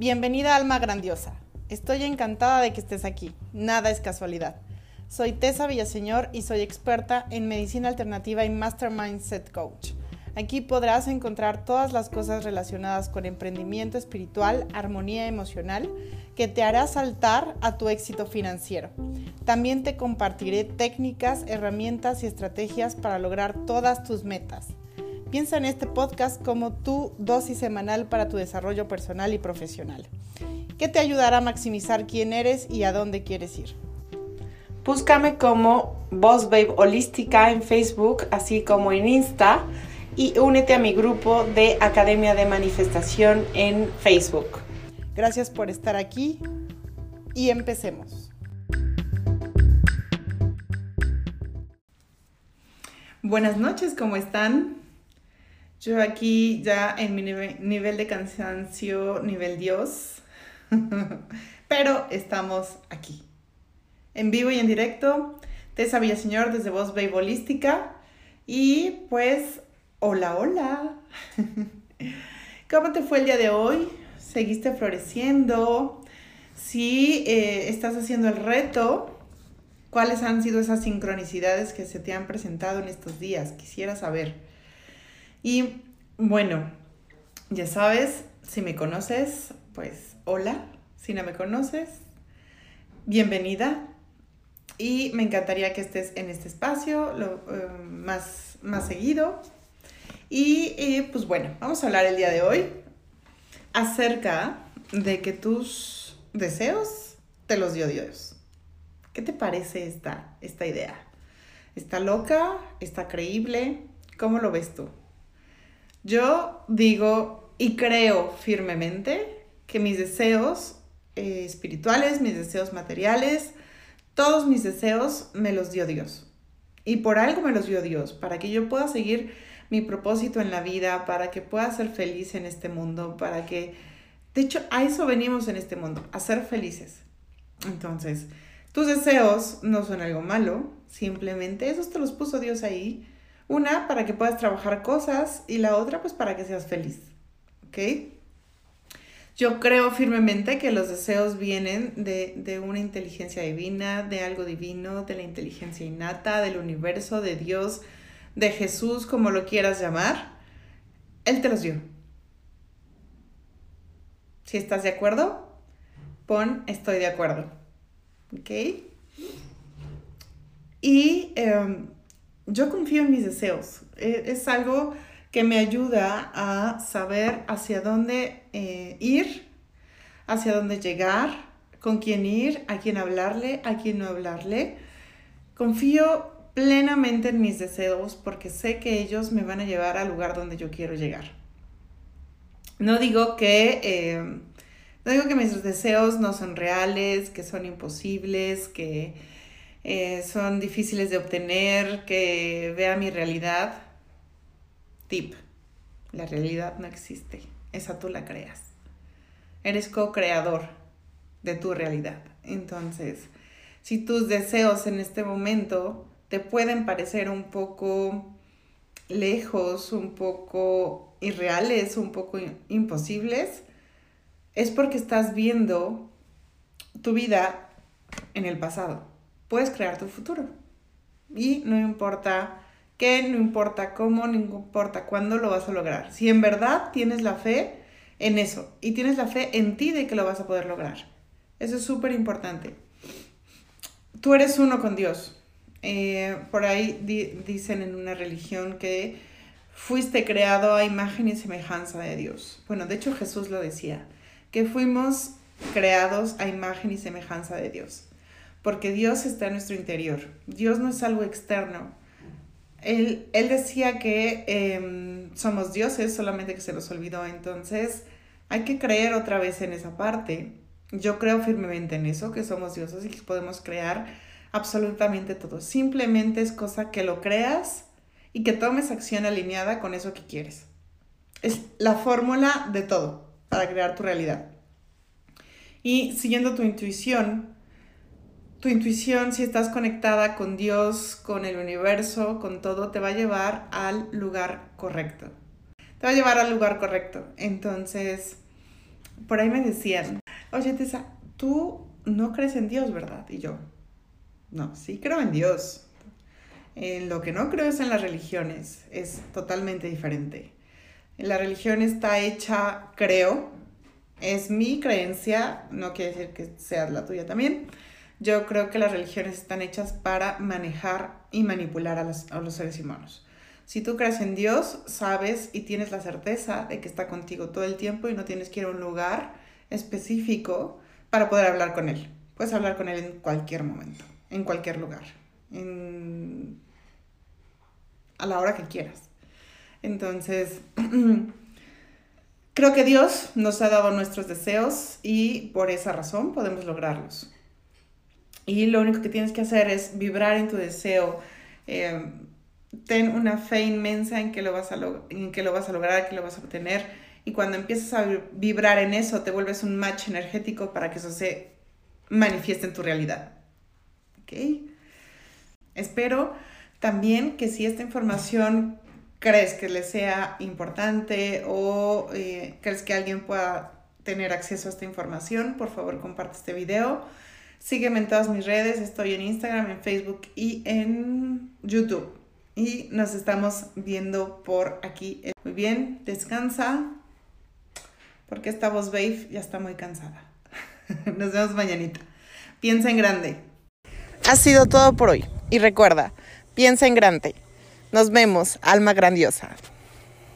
Bienvenida Alma Grandiosa. Estoy encantada de que estés aquí. Nada es casualidad. Soy Tessa Villaseñor y soy experta en medicina alternativa y Master Mindset Coach. Aquí podrás encontrar todas las cosas relacionadas con emprendimiento espiritual, armonía emocional, que te hará saltar a tu éxito financiero. También te compartiré técnicas, herramientas y estrategias para lograr todas tus metas. Piensa en este podcast como tu dosis semanal para tu desarrollo personal y profesional, que te ayudará a maximizar quién eres y a dónde quieres ir. Búscame como Boss Babe Holística en Facebook, así como en Insta, y únete a mi grupo de Academia de Manifestación en Facebook. Gracias por estar aquí y empecemos. Buenas noches, ¿cómo están? Yo aquí ya en mi nivel de cansancio, nivel Dios, pero estamos aquí, en vivo y en directo. Tessa Villaseñor desde Voz Babe Holística. Y pues, hola, hola. ¿Cómo te fue el día de hoy? ¿Seguiste floreciendo? Si eh, estás haciendo el reto, ¿cuáles han sido esas sincronicidades que se te han presentado en estos días? Quisiera saber. Y bueno, ya sabes, si me conoces, pues hola. Si no me conoces, bienvenida. Y me encantaría que estés en este espacio lo, eh, más, más seguido. Y pues bueno, vamos a hablar el día de hoy acerca de que tus deseos te los dio Dios. ¿Qué te parece esta, esta idea? ¿Está loca? ¿Está creíble? ¿Cómo lo ves tú? Yo digo y creo firmemente que mis deseos eh, espirituales, mis deseos materiales, todos mis deseos me los dio Dios. Y por algo me los dio Dios, para que yo pueda seguir mi propósito en la vida, para que pueda ser feliz en este mundo, para que... De hecho, a eso venimos en este mundo, a ser felices. Entonces, tus deseos no son algo malo, simplemente esos te los puso Dios ahí una, para que puedas trabajar cosas y la otra, pues para que seas feliz. ¿Ok? Yo creo firmemente que los deseos vienen de, de, una inteligencia divina, de algo divino, de la inteligencia innata, del universo, de Dios, de Jesús, como lo quieras llamar. Él te los dio. Si estás de acuerdo, pon estoy de acuerdo. ¿Ok? Y em, yo confío en mis deseos. E, es algo que me ayuda a saber hacia dónde eh, ir, hacia dónde llegar, con quién ir, a quién hablarle, a quién no hablarle. Confío plenamente en mis deseos porque sé que ellos me van a llevar al lugar donde yo quiero llegar. No digo que, eh, no digo que mis deseos no son reales, que son imposibles, que eh, son difíciles de obtener, que vea mi realidad. Tip, la realidad no existe, esa tú la creas. Eres co-creador de tu realidad. Entonces, si tus deseos en este momento te pueden parecer un poco lejos, un poco irreales, un poco imposibles, es porque estás viendo tu vida en el pasado puedes crear tu futuro. Y no importa qué, no importa cómo, no importa cuándo lo vas a lograr. Si en verdad tienes la fe en eso y tienes la fe en ti de que lo vas a poder lograr. Eso es súper importante. Tú eres uno con Dios. Eh, por ahí dicen en una religión que fuiste creado a imagen y semejanza de Dios. Bueno, de hecho Jesús lo decía, que fuimos creados a imagen y semejanza de Dios porque Dios está en nuestro interior. Dios no es algo externo. Él, él decía que em, somos dioses, solamente que se nos olvidó. Entonces, hay que creer otra vez en esa parte. Yo creo firmemente en eso, que somos dioses y que podemos crear absolutamente todo. Simplemente es cosa que lo creas y que tomes acción alineada con eso que quieres. Es la fórmula de todo para crear tu realidad. Y siguiendo tu intuición, tu intuición, si estás conectada con Dios, con el universo, con todo, te va a llevar al lugar correcto. Te va a llevar al lugar correcto. Entonces, por ahí me decían, oye Tessa, tú no crees en Dios, ¿verdad? Y yo, no, sí creo en Dios. En lo que no creo es en las religiones, es totalmente diferente. La religión está hecha, creo, es mi creencia, no quiere decir que sea la tuya también. Yo creo que las religiones están hechas para manejar y manipular a los, seres humanos. Si tú crees en Dios, sabes y tienes la certeza de que está contigo todo el tiempo y no tienes que ir a un lugar específico para poder hablar con Él. Puedes hablar con Él en cualquier momento, en cualquier lugar, a la hora que quieras. Entonces, creo que Dios nos ha dado nuestros deseos y por esa razón podemos lograrlos. Y lo único que tienes que hacer es vibrar en tu deseo. Eh, ten una fe inmensa en que, lo vas a en que lo vas a lograr, que lo vas a obtener. Y cuando empiezas a vibrar en eso, te vuelves un match energético para que eso se manifieste en tu realidad. ¿Ok? Espero también que si esta información crees que le sea importante o eh, crees que alguien pueda tener acceso a esta información, por favor comparte este video. Sígueme en todas mis redes, estoy en Instagram, en Facebook y en YouTube. Y nos estamos viendo por aquí. Muy bien, descansa, porque esta voz babe ya está muy cansada. Nos vemos mañanita. Piensa en grande. Ha sido todo por hoy. Y recuerda, piensa en grande. Nos vemos, alma grandiosa.